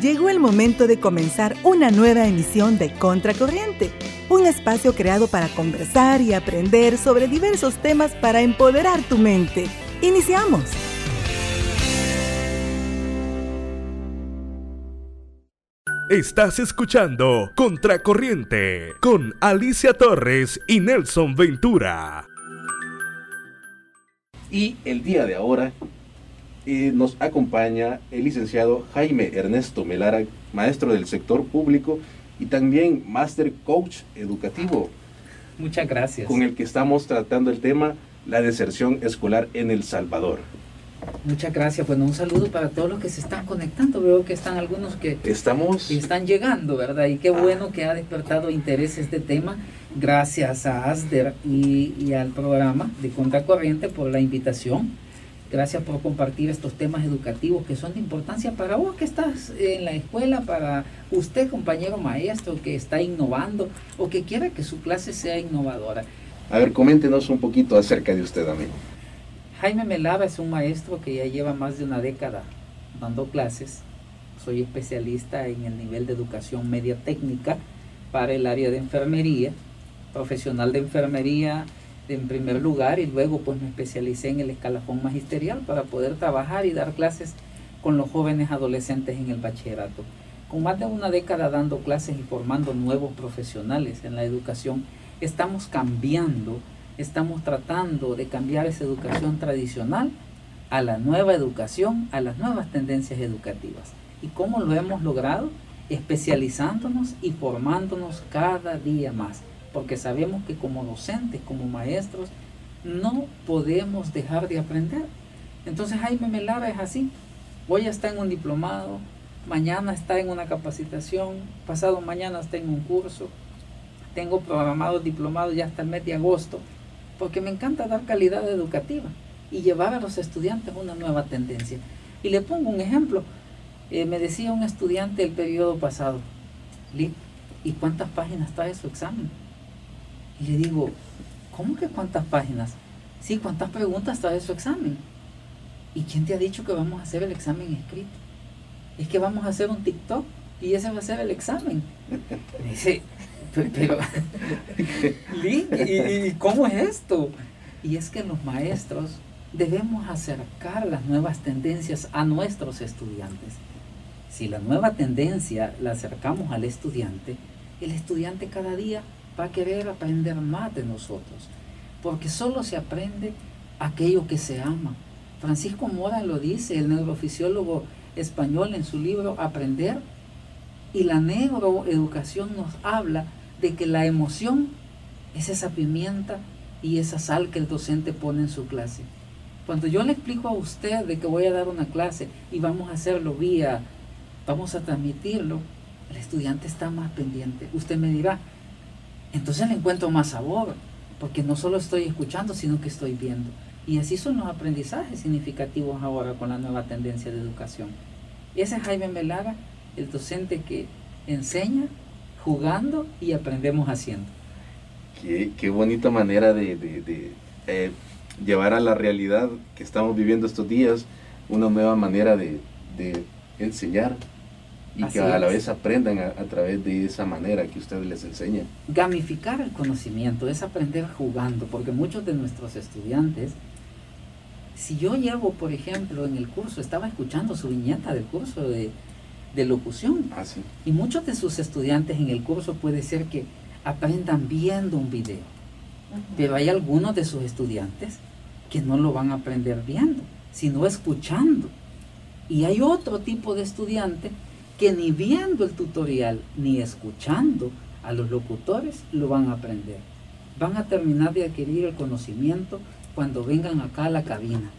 Llegó el momento de comenzar una nueva emisión de Contracorriente, un espacio creado para conversar y aprender sobre diversos temas para empoderar tu mente. Iniciamos. Estás escuchando Contracorriente con Alicia Torres y Nelson Ventura. Y el día de ahora eh, nos acompaña el licenciado Jaime Ernesto Melara, maestro del sector público y también Master Coach Educativo. Muchas gracias. Con el que estamos tratando el tema la deserción escolar en El Salvador. Muchas gracias. Bueno, un saludo para todos los que se están conectando. Veo que están algunos que estamos están llegando, ¿verdad? Y qué bueno que ha despertado interés este tema. Gracias a ASDER y, y al programa de Contracorriente por la invitación. Gracias por compartir estos temas educativos que son de importancia para vos que estás en la escuela, para usted, compañero maestro, que está innovando o que quiera que su clase sea innovadora. A ver, coméntenos un poquito acerca de usted, amigo. Jaime Melava es un maestro que ya lleva más de una década dando clases. Soy especialista en el nivel de educación media técnica para el área de enfermería, profesional de enfermería en primer lugar y luego pues me especialicé en el escalafón magisterial para poder trabajar y dar clases con los jóvenes adolescentes en el bachillerato. Con más de una década dando clases y formando nuevos profesionales en la educación, estamos cambiando estamos tratando de cambiar esa educación tradicional a la nueva educación, a las nuevas tendencias educativas. ¿Y cómo lo hemos logrado? Especializándonos y formándonos cada día más, porque sabemos que como docentes, como maestros, no podemos dejar de aprender. Entonces Jaime Melara es así. Hoy está en un diplomado, mañana está en una capacitación, pasado mañana está en un curso. Tengo programado diplomado ya hasta el mes de agosto porque me encanta dar calidad educativa y llevar a los estudiantes una nueva tendencia. Y le pongo un ejemplo. Eh, me decía un estudiante el periodo pasado, ¿y cuántas páginas trae su examen? Y le digo, ¿cómo que cuántas páginas? Sí, ¿cuántas preguntas trae su examen? ¿Y quién te ha dicho que vamos a hacer el examen escrito? Es que vamos a hacer un TikTok y ese va a ser el examen. dice, pero, ¿y, cómo es esto? Y es que los maestros debemos acercar las nuevas tendencias a nuestros estudiantes. Si la nueva tendencia la acercamos al estudiante, el estudiante cada día va a querer aprender más de nosotros, porque solo se aprende aquello que se ama. Francisco Mora lo dice, el neurofisiólogo español en su libro Aprender, y la neuroeducación nos habla de que la emoción es esa pimienta y esa sal que el docente pone en su clase. Cuando yo le explico a usted de que voy a dar una clase y vamos a hacerlo vía, vamos a transmitirlo, el estudiante está más pendiente. Usted me dirá, entonces le encuentro más sabor, porque no solo estoy escuchando, sino que estoy viendo. Y así son los aprendizajes significativos ahora con la nueva tendencia de educación. Ese es Jaime Melaga, el docente que enseña jugando y aprendemos haciendo. Qué, bonita manera de, eh, llevar a la realidad que estamos viviendo estos días una nueva manera de, enseñar y que a la vez aprendan a, través de esa manera que usted les enseña. Gamificar el conocimiento es aprender jugando, porque muchos de nuestros estudiantes, si yo llevo, por ejemplo, en el curso, estaba escuchando su viñeta del curso de de locución. Ah, y muchos de sus estudiantes en el curso puede ser que aprendan viendo un video. Pero hay algunos de sus estudiantes que no lo van a aprender viendo, sino escuchando. Y hay otro tipo de estudiante que ni viendo el tutorial ni escuchando a los locutores lo van a aprender. Van a terminar de adquirir el conocimiento cuando vengan acá a la cabina,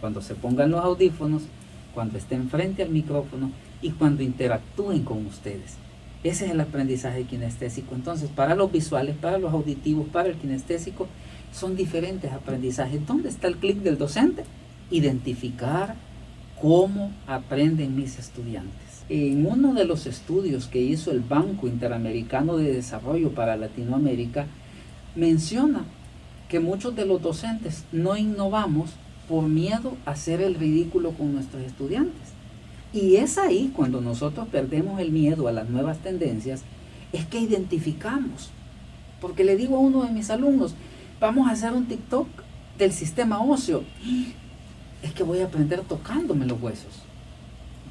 cuando se pongan los audífonos, cuando estén frente al micrófono y cuando interactúen con ustedes. Ese es el aprendizaje kinestésico. Entonces, para los visuales, para los auditivos, para el kinestésico, son diferentes aprendizajes. ¿Dónde está el clic del docente? Identificar cómo aprenden mis estudiantes. En uno de los estudios que hizo el Banco Interamericano de Desarrollo para Latinoamérica, menciona que muchos de los docentes no innovamos por miedo a hacer el ridículo con nuestros estudiantes. Y es ahí cuando nosotros perdemos el miedo a las nuevas tendencias, es que identificamos. Porque le digo a uno de mis alumnos, vamos a hacer un TikTok del sistema óseo. Es que voy a aprender tocándome los huesos.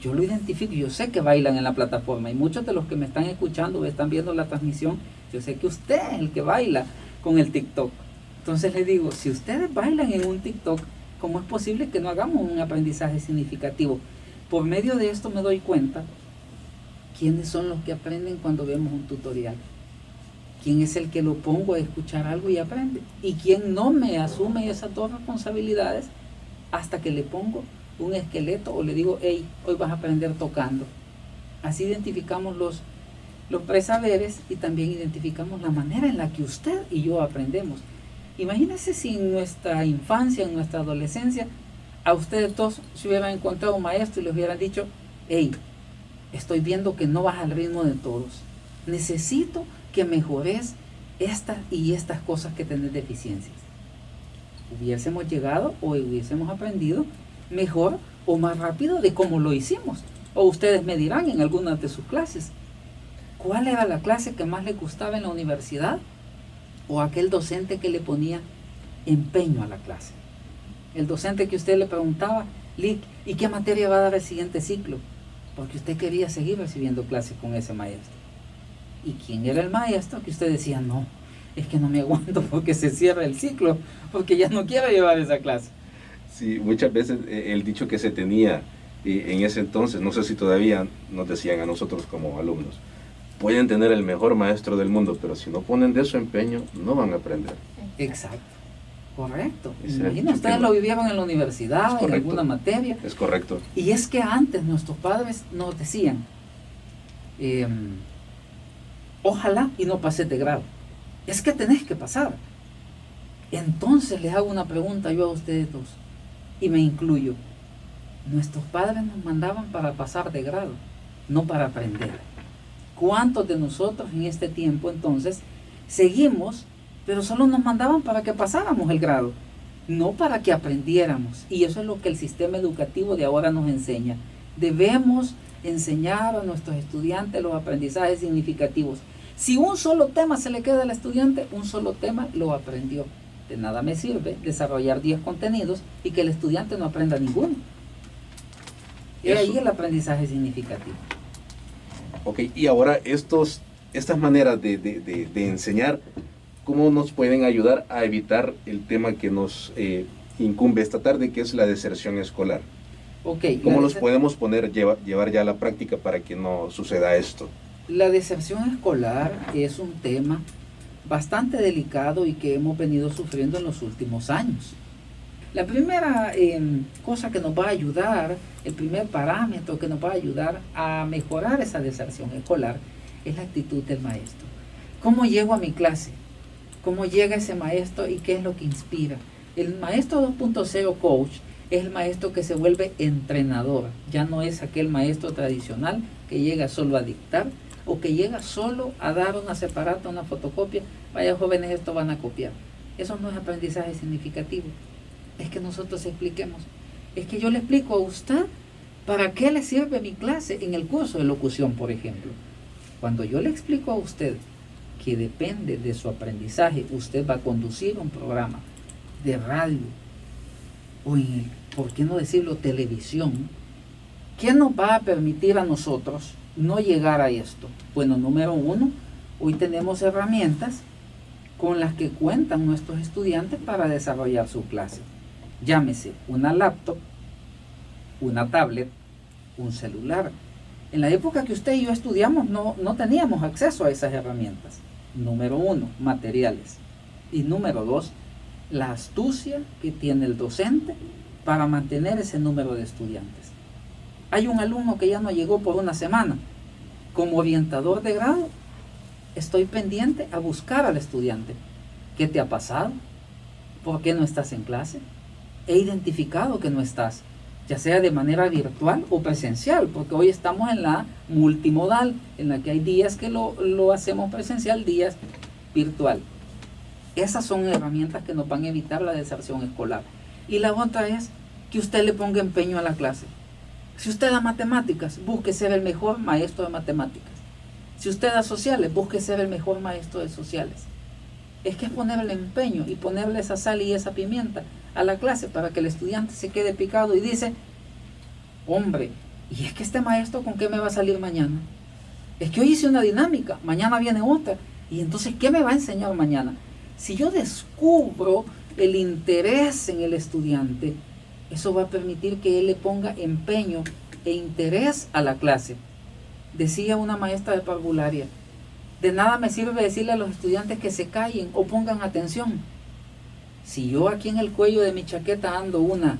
Yo lo identifico, yo sé que bailan en la plataforma y muchos de los que me están escuchando o están viendo la transmisión, yo sé que usted es el que baila con el TikTok. Entonces le digo, si ustedes bailan en un TikTok, ¿cómo es posible que no hagamos un aprendizaje significativo? Por medio de esto me doy cuenta quiénes son los que aprenden cuando vemos un tutorial. ¿Quién es el que lo pongo a escuchar algo y aprende? ¿Y quién no me asume esas dos responsabilidades hasta que le pongo un esqueleto o le digo, hey, hoy vas a aprender tocando? Así identificamos los, los presaberes y también identificamos la manera en la que usted y yo aprendemos. Imagínense si en nuestra infancia, en nuestra adolescencia, a ustedes dos se hubieran encontrado un maestro y les hubieran dicho, hey, estoy viendo que no vas al ritmo de todos. Necesito que mejores estas y estas cosas que tenés deficiencias. Hubiésemos llegado o hubiésemos aprendido mejor o más rápido de cómo lo hicimos. O ustedes me dirán en algunas de sus clases, ¿cuál era la clase que más le gustaba en la universidad? O aquel docente que le ponía empeño a la clase. El docente que usted le preguntaba, Lick, ¿y qué materia va a dar el siguiente ciclo? Porque usted quería seguir recibiendo clases con ese maestro. ¿Y quién era el maestro? Que usted decía, no, es que no me aguanto porque se cierra el ciclo, porque ya no quiero llevar esa clase. Sí, muchas veces eh, el dicho que se tenía eh, en ese entonces, no sé si todavía nos decían a nosotros como alumnos, pueden tener el mejor maestro del mundo, pero si no ponen de su empeño, no van a aprender. Exacto. Correcto. Imagina, ustedes lo vivieron en la universidad, en alguna materia. Es correcto. Y es que antes nuestros padres nos decían, em, ojalá y no pases de grado. Es que tenés que pasar. Entonces les hago una pregunta yo a ustedes dos, y me incluyo. Nuestros padres nos mandaban para pasar de grado, no para aprender. ¿Cuántos de nosotros en este tiempo entonces seguimos pero solo nos mandaban para que pasáramos el grado, no para que aprendiéramos. Y eso es lo que el sistema educativo de ahora nos enseña. Debemos enseñar a nuestros estudiantes los aprendizajes significativos. Si un solo tema se le queda al estudiante, un solo tema lo aprendió. De nada me sirve desarrollar 10 contenidos y que el estudiante no aprenda ninguno. Y ahí el aprendizaje significativo. Ok, y ahora estos, estas maneras de, de enseñar cómo nos pueden ayudar a evitar el tema que nos eh, incumbe esta tarde, que es la deserción escolar. Okay, ¿Cómo los podemos poner, llevar ya a la práctica para que no suceda esto? La deserción escolar es un tema bastante delicado y que hemos venido sufriendo en los últimos años. La primera em, cosa que nos va a ayudar, el primer parámetro que nos va a ayudar a mejorar esa deserción escolar es la actitud del maestro. ¿Cómo llego a mi clase? cómo llega ese maestro y qué es lo que inspira. El maestro 2.0 coach es el maestro que se vuelve entrenador, ya no es aquel maestro tradicional que llega solo a dictar o que llega solo a dar una separata, una fotocopia, vaya jóvenes, esto van a copiar. Eso no es aprendizaje significativo. Es que nosotros expliquemos. Es que yo le explico a usted para qué le sirve mi clase en el curso de locución, por ejemplo. Cuando yo le explico a usted que depende de su aprendizaje, usted va a conducir un programa de radio o en, ¿por qué no decirlo?, televisión, ¿qué nos va a permitir a nosotros no llegar a esto? Bueno, número uno, hoy tenemos herramientas con las que cuentan nuestros estudiantes para desarrollar su clase. Llámese una laptop, una tablet, un celular. En la época que usted y yo estudiamos no, no teníamos acceso a esas herramientas número uno, materiales. Y número dos, la astucia que tiene el docente para mantener ese número de estudiantes. Hay un alumno que ya no llegó por una semana. Como orientador de grado, estoy pendiente a buscar al estudiante. ¿Qué te ha pasado? ¿Por qué no estás en clase? He identificado que no estás ya sea de manera virtual o presencial, porque hoy estamos en la multimodal, en la que hay días que lo, hacemos presencial, días virtual. Esas son herramientas que nos van a evitar la deserción escolar. Y la otra es que usted le ponga empeño a la clase. Si usted da matemáticas, busque ser el mejor maestro de matemáticas. Si usted da sociales, busque ser el mejor maestro de sociales. Es que es ponerle empeño y ponerle esa sal y esa pimienta a la clase para que el estudiante se quede picado y dice, hombre, ¿y es que este maestro con qué me va a salir mañana? Es que hoy hice una dinámica, mañana viene otra. Y entonces, ¿qué me va a enseñar mañana? Si yo descubro el interés en el estudiante, eso va a permitir que él le ponga empeño e interés a la clase. Decía una maestra de parvularia, de nada me sirve decirle a los estudiantes que se callen o pongan atención. Si yo aquí en el cuello de mi chaqueta ando una,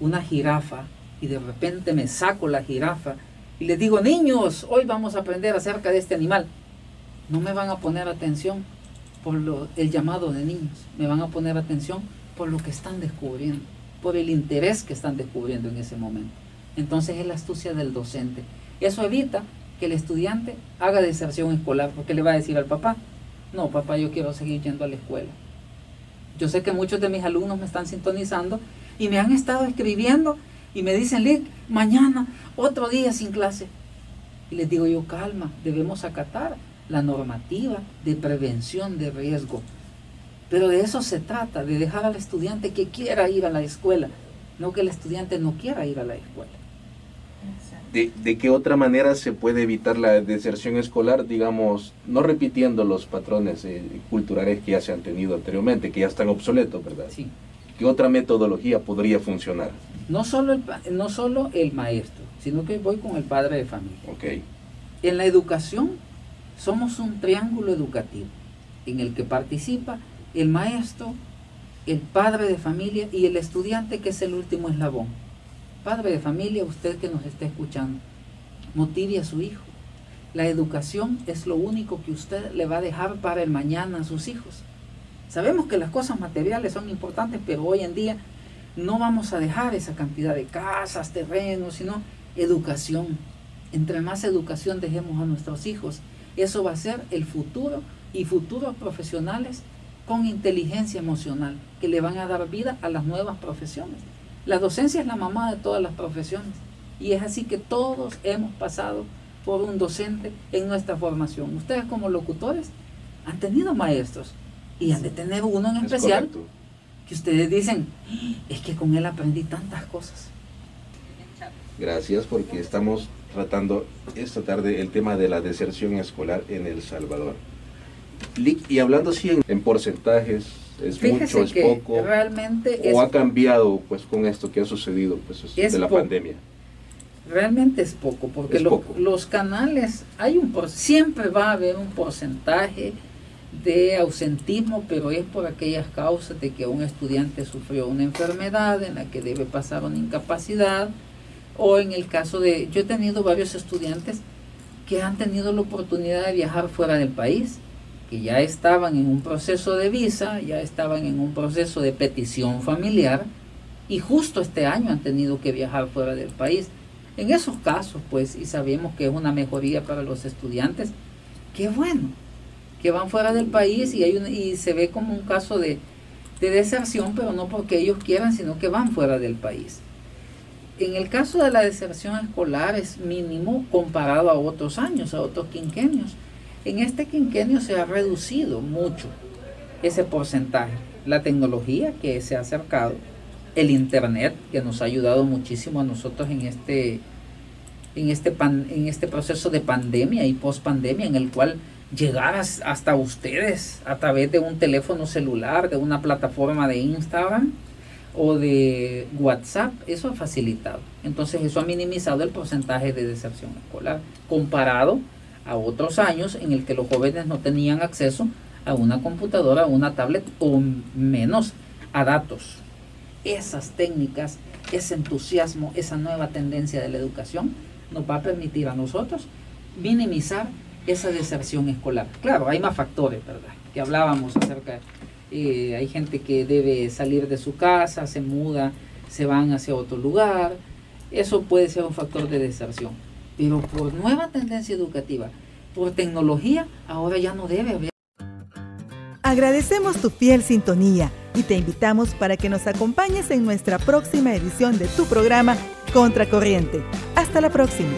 una jirafa y de repente me saco la jirafa y les digo, niños, hoy vamos a aprender acerca de este animal, no me van a poner atención por lo, el llamado de niños, me van a poner atención por lo que están descubriendo, por el interés que están descubriendo en ese momento. Entonces es la astucia del docente. Eso evita que el estudiante haga deserción escolar, porque le va a decir al papá, no, papá, yo quiero seguir yendo a la escuela. Yo sé que muchos de mis alumnos me están sintonizando y me han estado escribiendo y me dicen, Lick, mañana otro día sin clase. Y les digo yo, calma, debemos acatar la normativa de prevención de riesgo. Pero de eso se trata, de dejar al estudiante que quiera ir a la escuela, no que el estudiante no quiera ir a la escuela. ¿De, de qué otra manera se puede evitar la deserción escolar, digamos, no repitiendo los patrones eh, culturales que ya se han tenido anteriormente, que ya están obsoletos, ¿verdad? Sí. ¿Qué otra metodología podría funcionar? No solo el, no solo el maestro, sino que voy con el padre de familia. Ok. En la educación somos un triángulo educativo en el que participa el maestro, el padre de familia y el estudiante que es el último eslabón. Padre de familia, usted que nos está escuchando, motive a su hijo. La educación es lo único que usted le va a dejar para el mañana a sus hijos. Sabemos que las cosas materiales son importantes, pero hoy en día no vamos a dejar esa cantidad de casas, terrenos, sino educación. Entre más educación dejemos a nuestros hijos, eso va a ser el futuro y futuros profesionales con inteligencia emocional que le van a dar vida a las nuevas profesiones. La docencia es la mamá de todas las profesiones y es así que todos hemos pasado por un docente en nuestra formación. Ustedes como locutores han tenido maestros y han de tener uno en Es especial correcto. que ustedes dicen, es que con él aprendí tantas cosas. Gracias porque estamos tratando esta tarde el tema de la deserción escolar en El Salvador. Y hablando así en, en porcentajes, es Fíjese mucho, es que poco, realmente es o ha cambiado pues con esto que ha sucedido pues Es de la pandemia. Realmente es poco, porque Es lo- poco. los canales, hay un por- siempre va a haber un porcentaje de ausentismo, pero es por aquellas causas de que un estudiante sufrió una enfermedad en la que debe pasar una incapacidad, o en el caso de, yo he tenido varios estudiantes que han tenido la oportunidad de viajar fuera del país, que ya estaban en un proceso de visa, ya estaban en un proceso de petición familiar, y justo este año han tenido que viajar fuera del país. En esos casos, pues, y sabemos que es una mejoría para los estudiantes, qué bueno, que van fuera del país y, hay un- y se ve como un caso de, de deserción, pero no porque ellos quieran, sino que van fuera del país. En el caso de la deserción escolar es mínimo comparado a otros años, a otros quinquenios. En este quinquenio se ha reducido mucho ese porcentaje. La tecnología que se ha acercado, el internet que nos ha ayudado muchísimo a nosotros en este en este pan- en este proceso de pandemia y post-pandemia en el cual llegar as- hasta ustedes a través de un teléfono celular, de una plataforma de Instagram o de WhatsApp, eso ha facilitado. Entonces eso ha minimizado el porcentaje de deserción escolar comparado a otros años en el que los jóvenes no tenían acceso a una computadora, a una tablet o menos a datos. Esas técnicas, ese entusiasmo, esa nueva tendencia de la educación nos va a permitir a nosotros minimizar esa deserción escolar. Claro, hay más factores, ¿verdad? Que hablábamos acerca, eh, hay gente que debe salir de su casa, se muda, se van hacia otro lugar, eso puede ser un factor de deserción. Pero por nueva tendencia educativa, por tecnología, ahora ya no debe haber. Agradecemos tu fiel sintonía y te invitamos para que nos acompañes en nuestra próxima edición de tu programa Contracorriente. Hasta la próxima.